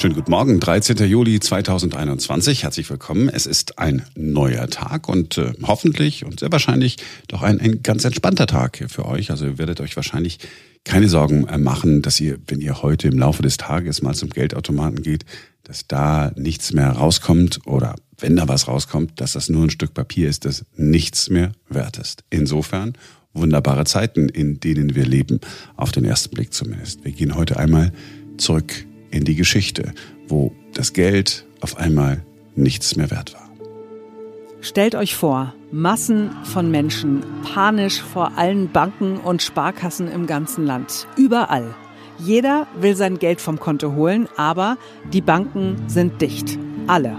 Schönen guten Morgen, 13. Juli 2021. Herzlich willkommen. Es ist ein neuer Tag und äh, hoffentlich und sehr wahrscheinlich doch ein, ein ganz entspannter Tag für euch. Also ihr werdet euch wahrscheinlich keine Sorgen äh, machen, dass ihr, wenn ihr heute im Laufe des Tages mal zum Geldautomaten geht, dass da nichts mehr rauskommt oder wenn da was rauskommt, dass das nur ein Stück Papier ist, das nichts mehr wert ist. Insofern wunderbare Zeiten, in denen wir leben, auf den ersten Blick zumindest. Wir gehen heute einmal zurück in die Geschichte, wo das Geld auf einmal nichts mehr wert war. Stellt euch vor, Massen von Menschen, panisch vor allen Banken und Sparkassen im ganzen Land, überall. Jeder will sein Geld vom Konto holen, aber die Banken sind dicht. Alle.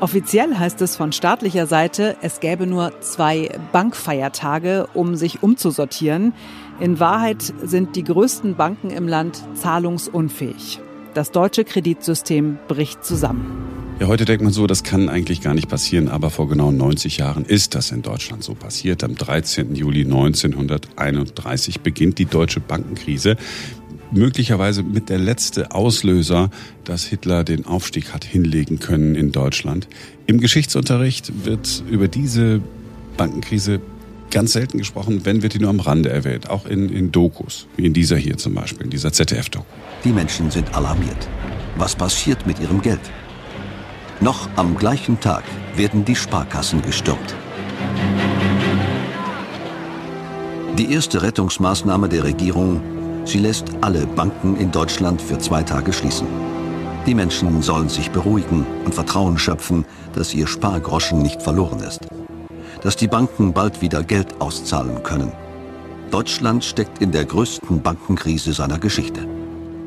Offiziell heißt es von staatlicher Seite, es gäbe nur zwei Bankfeiertage, um sich umzusortieren. In Wahrheit sind die größten Banken im Land zahlungsunfähig. Das deutsche Kreditsystem bricht zusammen. Ja, heute denkt man so, das kann eigentlich gar nicht passieren, aber vor genau 90 Jahren ist das in Deutschland so passiert. Am 13. Juli 1931 beginnt die deutsche Bankenkrise. Möglicherweise mit der letzte Auslöser, dass Hitler den Aufstieg hat hinlegen können in Deutschland. Im Geschichtsunterricht wird über diese Bankenkrise ganz selten gesprochen, wenn wird die nur am Rande erwähnt, auch in, in Dokus, wie in dieser hier zum Beispiel, in dieser ZDF-Doku. Die Menschen sind alarmiert. Was passiert mit ihrem Geld? Noch am gleichen Tag werden die Sparkassen gestürmt. Die erste Rettungsmaßnahme der Regierung, sie lässt alle Banken in Deutschland für zwei Tage schließen. Die Menschen sollen sich beruhigen und Vertrauen schöpfen, dass ihr Spargroschen nicht verloren ist. Dass die Banken bald wieder Geld auszahlen können. Deutschland steckt in der größten Bankenkrise seiner Geschichte.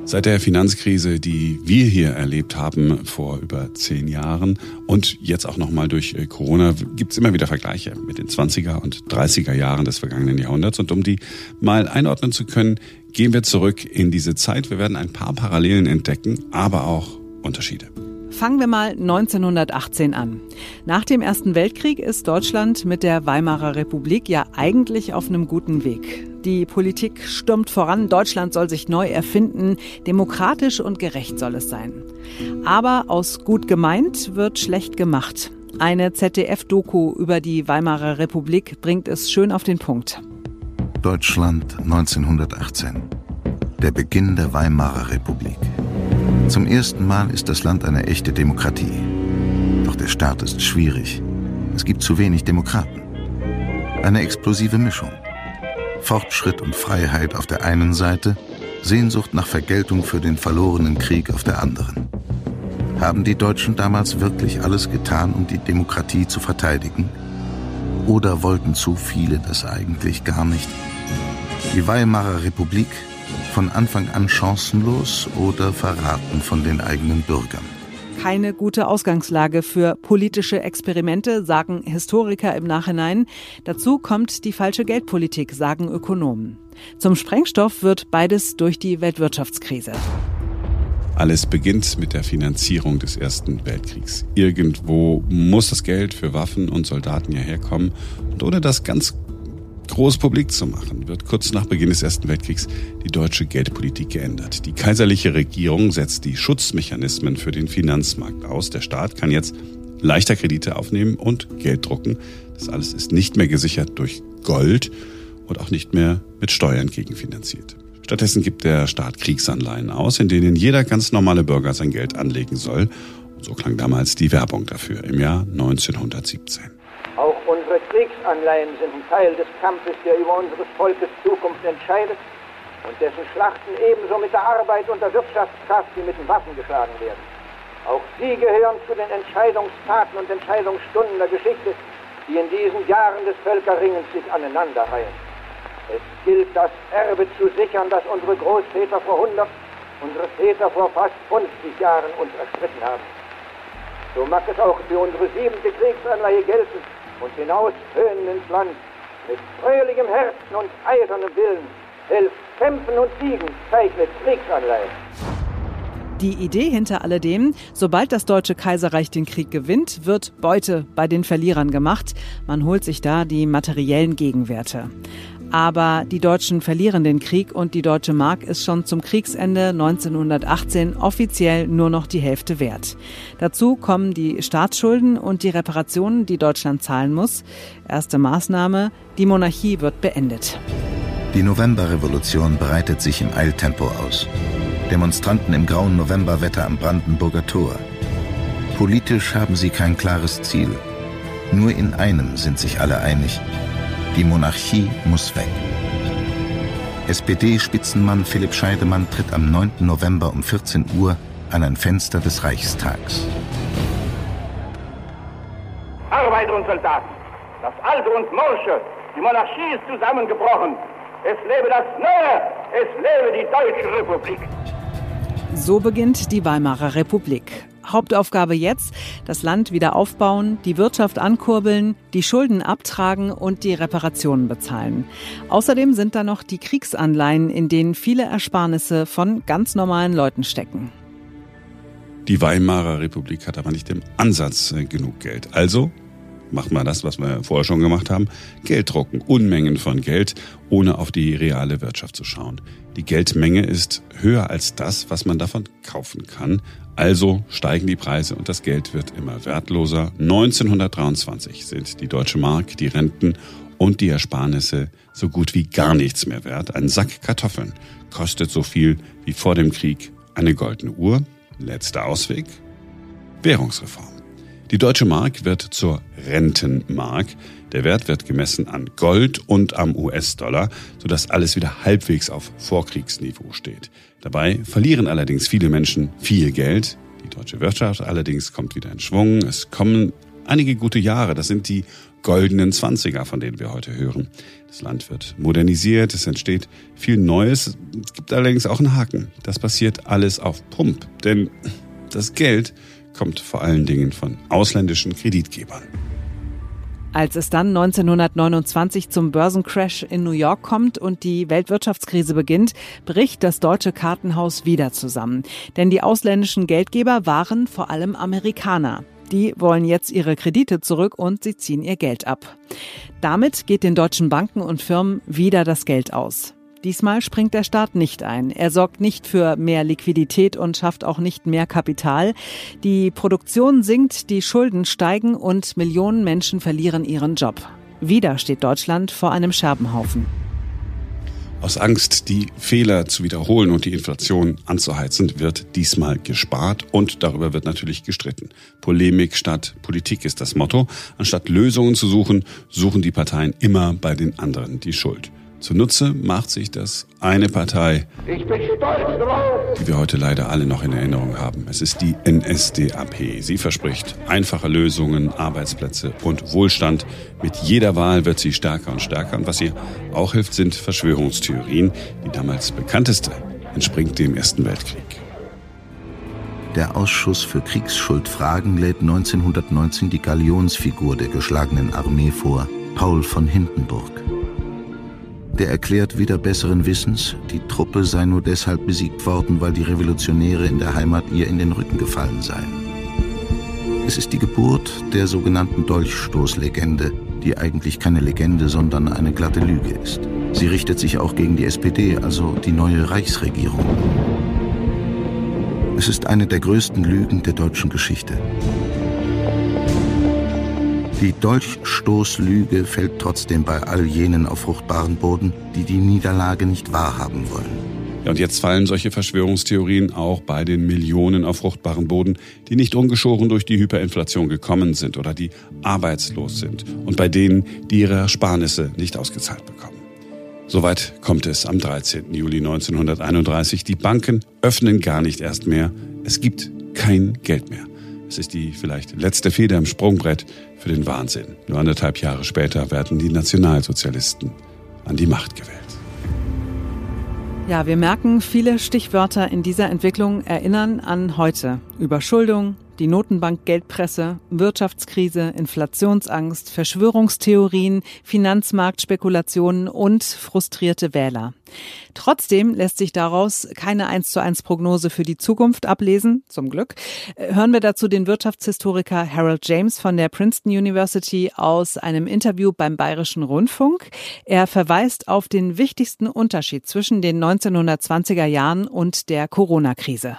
Seit der Finanzkrise, die wir hier erlebt haben vor über zehn Jahren und jetzt auch nochmal durch äh, Corona, gibt es immer wieder Vergleiche mit den 20er und 30er Jahren des vergangenen Jahrhunderts. Und um die mal einordnen zu können, gehen wir zurück in diese Zeit. Wir werden ein paar Parallelen entdecken, aber auch Unterschiede. Fangen wir mal 1918 an. Nach dem Ersten Weltkrieg ist Deutschland mit der Weimarer Republik ja eigentlich auf einem guten Weg. Die Politik stürmt voran, Deutschland soll sich neu erfinden, demokratisch und gerecht soll es sein. Aber aus gut gemeint wird schlecht gemacht. Eine ZDF-Doku über die Weimarer Republik bringt es schön auf den Punkt. Deutschland 1918. Der Beginn der Weimarer Republik. Zum ersten Mal ist das Land eine echte Demokratie. Doch der Staat ist schwierig. Es gibt zu wenig Demokraten. Eine explosive Mischung. Fortschritt und Freiheit auf der einen Seite, Sehnsucht nach Vergeltung für den verlorenen Krieg auf der anderen. Haben die Deutschen damals wirklich alles getan, um die Demokratie zu verteidigen? Oder wollten zu viele das eigentlich gar nicht? Die Weimarer Republik von Anfang an chancenlos oder verraten von den eigenen Bürgern. Keine gute Ausgangslage für politische Experimente, sagen Historiker im Nachhinein. Dazu kommt die falsche Geldpolitik, sagen Ökonomen. Zum Sprengstoff wird beides durch die Weltwirtschaftskrise. Alles beginnt mit der Finanzierung des Ersten Weltkriegs. Irgendwo muss das Geld für Waffen und Soldaten hierher kommen. Und ohne das ganz groß publik zu machen, wird kurz nach Beginn des Ersten Weltkriegs die deutsche Geldpolitik geändert. Die kaiserliche Regierung setzt die Schutzmechanismen für den Finanzmarkt aus. Der Staat kann jetzt leichter Kredite aufnehmen und Geld drucken. Das alles ist nicht mehr gesichert durch Gold und auch nicht mehr mit Steuern gegenfinanziert. Stattdessen gibt der Staat Kriegsanleihen aus, in denen jeder ganz normale Bürger sein Geld anlegen soll. Und so klang damals die Werbung dafür im Jahr 1917. Kriegsanleihen sind ein Teil des Kampfes, der über unseres Volkes Zukunft entscheidet und dessen Schlachten ebenso mit der Arbeit und der Wirtschaftskraft wie mit den Waffen geschlagen werden. Auch sie gehören zu den Entscheidungstaten und Entscheidungsstunden der Geschichte, die in diesen Jahren des Völkerringens sich aneinanderreihen. Es gilt, das Erbe zu sichern, das unsere Großväter vor 100, unsere Väter vor fast 50 Jahren uns erstritten haben. So mag es auch für unsere siebente Kriegsanleihe gelten, und hinaus höhnen ins Land. Mit fröhlichem Herzen und eisernem Willen helft kämpfen und siegen, zeichnet Kriegsanleihen. Die Idee hinter alledem, sobald das Deutsche Kaiserreich den Krieg gewinnt, wird Beute bei den Verlierern gemacht. Man holt sich da die materiellen Gegenwerte. Aber die Deutschen verlieren den Krieg und die deutsche Mark ist schon zum Kriegsende 1918 offiziell nur noch die Hälfte wert. Dazu kommen die Staatsschulden und die Reparationen, die Deutschland zahlen muss. Erste Maßnahme, die Monarchie wird beendet. Die Novemberrevolution breitet sich im Eiltempo aus. Demonstranten im grauen Novemberwetter am Brandenburger Tor. Politisch haben sie kein klares Ziel. Nur in einem sind sich alle einig. Die Monarchie muss weg. SPD-Spitzenmann Philipp Scheidemann tritt am 9. November um 14 Uhr an ein Fenster des Reichstags. Arbeiter und Soldaten, das Alte und Morsche, die Monarchie ist zusammengebrochen. Es lebe das Neue, es lebe die Deutsche Republik. So beginnt die Weimarer Republik. Hauptaufgabe jetzt, das Land wieder aufbauen, die Wirtschaft ankurbeln, die Schulden abtragen und die Reparationen bezahlen. Außerdem sind da noch die Kriegsanleihen, in denen viele Ersparnisse von ganz normalen Leuten stecken. Die Weimarer Republik hat aber nicht im Ansatz äh, genug Geld. Also macht man das, was wir vorher schon gemacht haben, Geld drucken, Unmengen von Geld, ohne auf die reale Wirtschaft zu schauen. Die Geldmenge ist höher als das, was man davon kaufen kann. Also steigen die Preise und das Geld wird immer wertloser. 1923 sind die deutsche Mark, die Renten und die Ersparnisse so gut wie gar nichts mehr wert. Ein Sack Kartoffeln kostet so viel wie vor dem Krieg eine goldene Uhr. Letzter Ausweg. Währungsreform. Die deutsche Mark wird zur Rentenmark. Der Wert wird gemessen an Gold und am US-Dollar, sodass alles wieder halbwegs auf Vorkriegsniveau steht. Dabei verlieren allerdings viele Menschen viel Geld. Die deutsche Wirtschaft allerdings kommt wieder in Schwung. Es kommen einige gute Jahre. Das sind die goldenen Zwanziger, von denen wir heute hören. Das Land wird modernisiert, es entsteht viel Neues. Es gibt allerdings auch einen Haken. Das passiert alles auf Pump. Denn das Geld kommt vor allen Dingen von ausländischen Kreditgebern. Als es dann 1929 zum Börsencrash in New York kommt und die Weltwirtschaftskrise beginnt, bricht das deutsche Kartenhaus wieder zusammen. Denn die ausländischen Geldgeber waren vor allem Amerikaner. Die wollen jetzt ihre Kredite zurück und sie ziehen ihr Geld ab. Damit geht den deutschen Banken und Firmen wieder das Geld aus. Diesmal springt der Staat nicht ein. Er sorgt nicht für mehr Liquidität und schafft auch nicht mehr Kapital. Die Produktion sinkt, die Schulden steigen und Millionen Menschen verlieren ihren Job. Wieder steht Deutschland vor einem Scherbenhaufen. Aus Angst, die Fehler zu wiederholen und die Inflation anzuheizen, wird diesmal gespart und darüber wird natürlich gestritten. Polemik statt Politik ist das Motto. Anstatt Lösungen zu suchen, suchen die Parteien immer bei den anderen die Schuld. Zunutze macht sich das eine Partei, die wir heute leider alle noch in Erinnerung haben. Es ist die NSDAP. Sie verspricht einfache Lösungen, Arbeitsplätze und Wohlstand. Mit jeder Wahl wird sie stärker und stärker. Und was ihr auch hilft, sind Verschwörungstheorien. Die damals bekannteste entspringt dem Ersten Weltkrieg. Der Ausschuss für Kriegsschuldfragen lädt 1919 die Galionsfigur der geschlagenen Armee vor, Paul von Hindenburg. Der erklärt wieder besseren Wissens, die Truppe sei nur deshalb besiegt worden, weil die Revolutionäre in der Heimat ihr in den Rücken gefallen seien. Es ist die Geburt der sogenannten Dolchstoßlegende, die eigentlich keine Legende, sondern eine glatte Lüge ist. Sie richtet sich auch gegen die SPD, also die neue Reichsregierung. Es ist eine der größten Lügen der deutschen Geschichte. Die Dolchstoßlüge fällt trotzdem bei all jenen auf fruchtbaren Boden, die die Niederlage nicht wahrhaben wollen. Ja, und jetzt fallen solche Verschwörungstheorien auch bei den Millionen auf fruchtbaren Boden, die nicht ungeschoren durch die Hyperinflation gekommen sind oder die arbeitslos sind und bei denen, die ihre Ersparnisse nicht ausgezahlt bekommen. Soweit kommt es am 13. Juli 1931. Die Banken öffnen gar nicht erst mehr. Es gibt kein Geld mehr. Es ist die vielleicht letzte Feder im Sprungbrett für den Wahnsinn. Nur anderthalb Jahre später werden die Nationalsozialisten an die Macht gewählt. Ja, wir merken, viele Stichwörter in dieser Entwicklung erinnern an heute. Überschuldung, Die Notenbank Geldpresse, Wirtschaftskrise, Inflationsangst, Verschwörungstheorien, Finanzmarktspekulationen und frustrierte Wähler. Trotzdem lässt sich daraus keine 1 zu 1 Prognose für die Zukunft ablesen, zum Glück. Hören wir dazu den Wirtschaftshistoriker Harold James von der Princeton University aus einem Interview beim Bayerischen Rundfunk. Er verweist auf den wichtigsten Unterschied zwischen den 1920er Jahren und der Corona-Krise.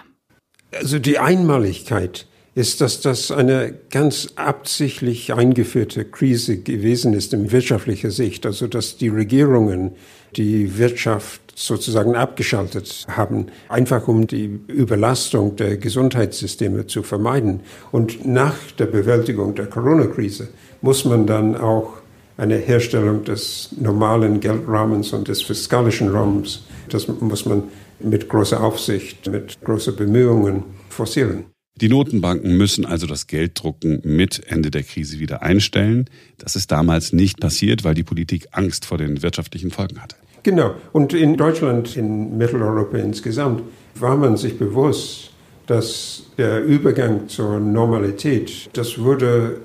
Also die Einmaligkeit ist, dass das eine ganz absichtlich eingeführte Krise gewesen ist in wirtschaftlicher Sicht. Also dass die Regierungen die Wirtschaft sozusagen abgeschaltet haben, einfach um die Überlastung der Gesundheitssysteme zu vermeiden. Und nach der Bewältigung der Corona-Krise muss man dann auch eine Herstellung des normalen Geldrahmens und des fiskalischen Rahmens, das muss man mit großer Aufsicht, mit großer Bemühungen forcieren. Die Notenbanken müssen also das Gelddrucken mit Ende der Krise wieder einstellen. Das ist damals nicht passiert, weil die Politik Angst vor den wirtschaftlichen Folgen hatte. Genau. Und in Deutschland, in Mitteleuropa insgesamt, war man sich bewusst, dass der Übergang zur Normalität, das würde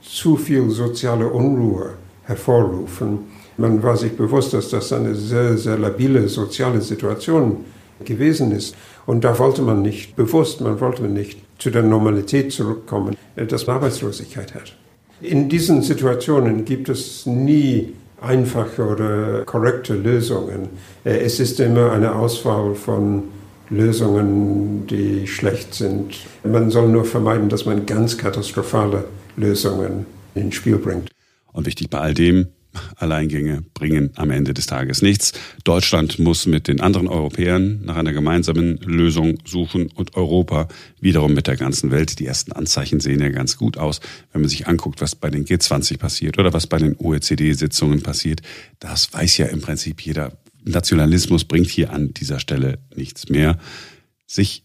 zu viel soziale Unruhe hervorrufen. Man war sich bewusst, dass das eine sehr, sehr labile soziale Situation gewesen ist. Und da wollte man nicht bewusst, man wollte nicht zu der Normalität zurückkommen, dass man Arbeitslosigkeit hat. In diesen Situationen gibt es nie einfache oder korrekte Lösungen. Es ist immer eine Auswahl von Lösungen, die schlecht sind. Man soll nur vermeiden, dass man ganz katastrophale Lösungen ins Spiel bringt. Und wichtig bei all dem, Alleingänge bringen am Ende des Tages nichts. Deutschland muss mit den anderen Europäern nach einer gemeinsamen Lösung suchen und Europa wiederum mit der ganzen Welt. Die ersten Anzeichen sehen ja ganz gut aus, wenn man sich anguckt, was bei den G20 passiert oder was bei den OECD-Sitzungen passiert. Das weiß ja im Prinzip jeder. Nationalismus bringt hier an dieser Stelle nichts mehr. Sich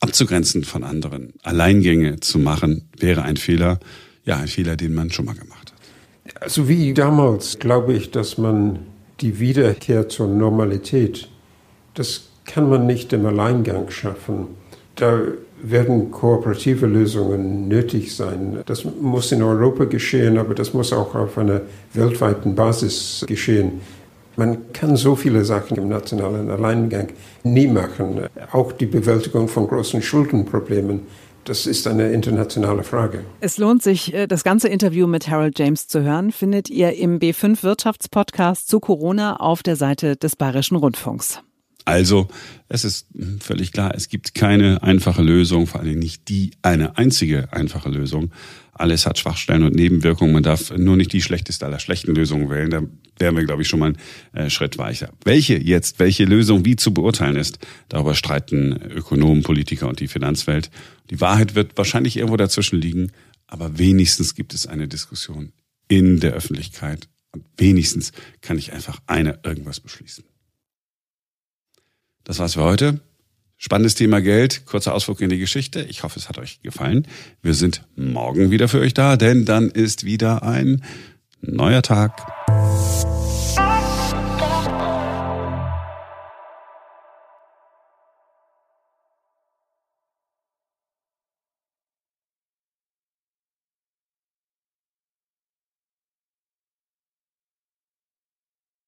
abzugrenzen von anderen, Alleingänge zu machen, wäre ein Fehler. Ja, ein Fehler, den man schon mal gemacht hat. Also wie damals glaube ich, dass man die Wiederkehr zur Normalität, das kann man nicht im Alleingang schaffen. Da werden kooperative Lösungen nötig sein. Das muss in Europa geschehen, aber das muss auch auf einer weltweiten Basis geschehen. Man kann so viele Sachen im nationalen Alleingang nie machen. Auch die Bewältigung von großen Schuldenproblemen das ist eine internationale Frage. Es lohnt sich, äh, das ganze Interview mit Harold James zu hören, findet ihr im B5 Wirtschaftspodcast zu Corona auf der Seite des Bayerischen Rundfunks. Also, es ist völlig klar, es gibt keine einfache Lösung, vor allem nicht die eine einzige einfache Lösung. Alles hat Schwachstellen und Nebenwirkungen. Man darf nur nicht die schlechteste aller schlechten Lösungen wählen. Da wären wir, glaube ich, schon mal einen äh, Schritt weicher. Welche jetzt, welche Lösung wie zu beurteilen ist, darüber streiten Ökonomen, Politiker und die Finanzwelt. Die Wahrheit wird wahrscheinlich irgendwo dazwischen liegen, aber wenigstens gibt es eine Diskussion in der Öffentlichkeit. Und wenigstens kann ich einfach einer irgendwas beschließen. Das war's für heute. Spannendes Thema Geld, kurzer Ausflug in die Geschichte. Ich hoffe, es hat euch gefallen. Wir sind morgen wieder für euch da, denn dann ist wieder ein neuer Tag.